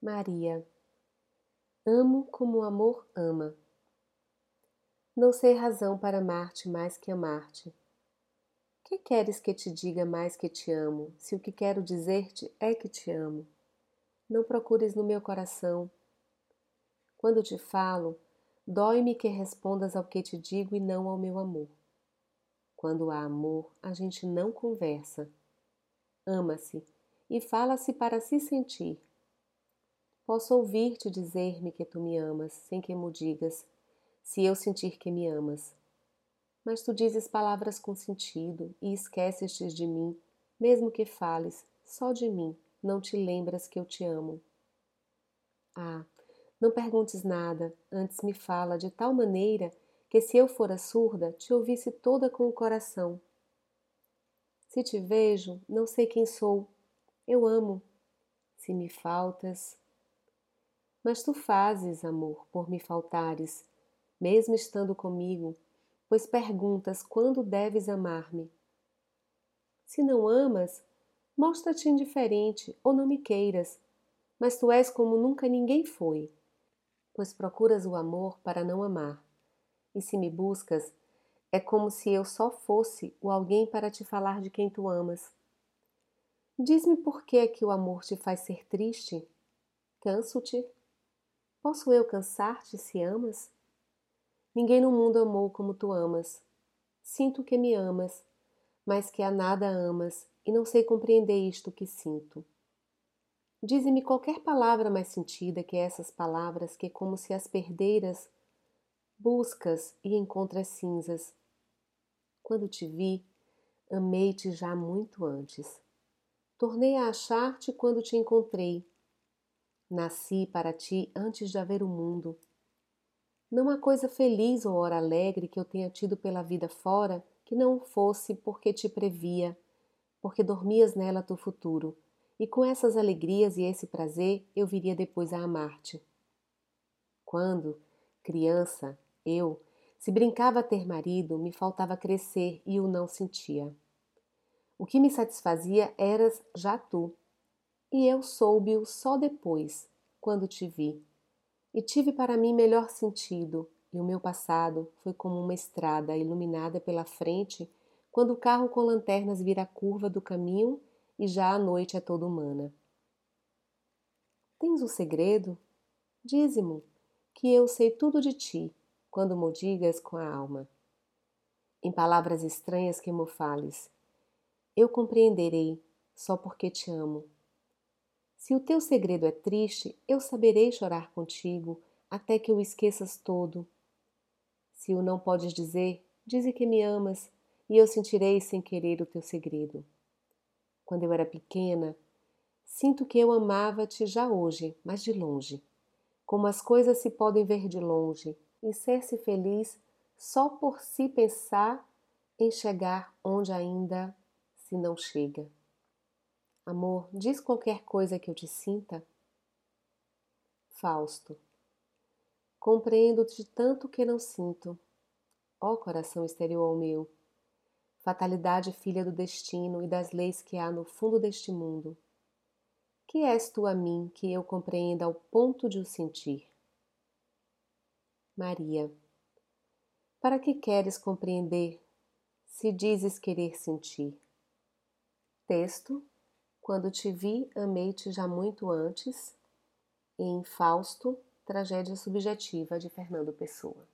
Maria. Amo como o amor ama. Não sei razão para amar-te mais que amar-te. Que queres que te diga mais que te amo, se o que quero dizer-te é que te amo? Não procures no meu coração. Quando te falo, dói-me que respondas ao que te digo e não ao meu amor. Quando há amor, a gente não conversa. Ama-se e fala-se para se sentir Posso ouvir-te dizer-me que tu me amas, sem que mo digas, se eu sentir que me amas. Mas tu dizes palavras com sentido e esqueces-te de mim, mesmo que fales só de mim, não te lembras que eu te amo. Ah, não perguntes nada, antes me fala de tal maneira que se eu fora surda, te ouvisse toda com o coração. Se te vejo, não sei quem sou. Eu amo. Se me faltas, mas tu fazes, amor, por me faltares, mesmo estando comigo, pois perguntas quando deves amar-me. Se não amas, mostra-te indiferente ou não me queiras, mas tu és como nunca ninguém foi, pois procuras o amor para não amar. E se me buscas, é como se eu só fosse o alguém para te falar de quem tu amas. Diz-me por que é que o amor te faz ser triste? Canso-te? Posso eu cansar-te se amas? Ninguém no mundo amou como tu amas. Sinto que me amas, mas que a nada amas, e não sei compreender isto que sinto. Dize-me qualquer palavra mais sentida que essas palavras que, como se as perdeiras, buscas e encontras cinzas. Quando te vi, amei-te já muito antes. Tornei a achar-te quando te encontrei Nasci para ti antes de haver o mundo. Não há coisa feliz ou hora alegre que eu tenha tido pela vida fora que não fosse porque te previa, porque dormias nela teu futuro, e com essas alegrias e esse prazer eu viria depois a amar-te. Quando, criança, eu, se brincava a ter marido, me faltava crescer e o não sentia. O que me satisfazia eras já tu, e eu soube-o só depois, quando te vi. E tive para mim melhor sentido, e o meu passado foi como uma estrada iluminada pela frente quando o carro com lanternas vira a curva do caminho e já a noite é toda humana. Tens um segredo? Dize-mo, que eu sei tudo de ti, quando mo digas com a alma. Em palavras estranhas que mo fales, eu compreenderei, só porque te amo se o teu segredo é triste, eu saberei chorar contigo até que o esqueças todo. Se o não podes dizer, dize que me amas e eu sentirei sem querer o teu segredo. Quando eu era pequena, sinto que eu amava-te já hoje, mas de longe. Como as coisas se podem ver de longe e ser-se feliz só por se pensar em chegar onde ainda se não chega. Amor, diz qualquer coisa que eu te sinta. Fausto. Compreendo-te tanto que não sinto. Ó coração exterior ao meu, fatalidade filha do destino e das leis que há no fundo deste mundo. Que és tu a mim que eu compreenda ao ponto de o sentir? Maria. Para que queres compreender se dizes querer sentir? Texto quando te vi, amei-te já muito antes, em Fausto, tragédia subjetiva de Fernando Pessoa.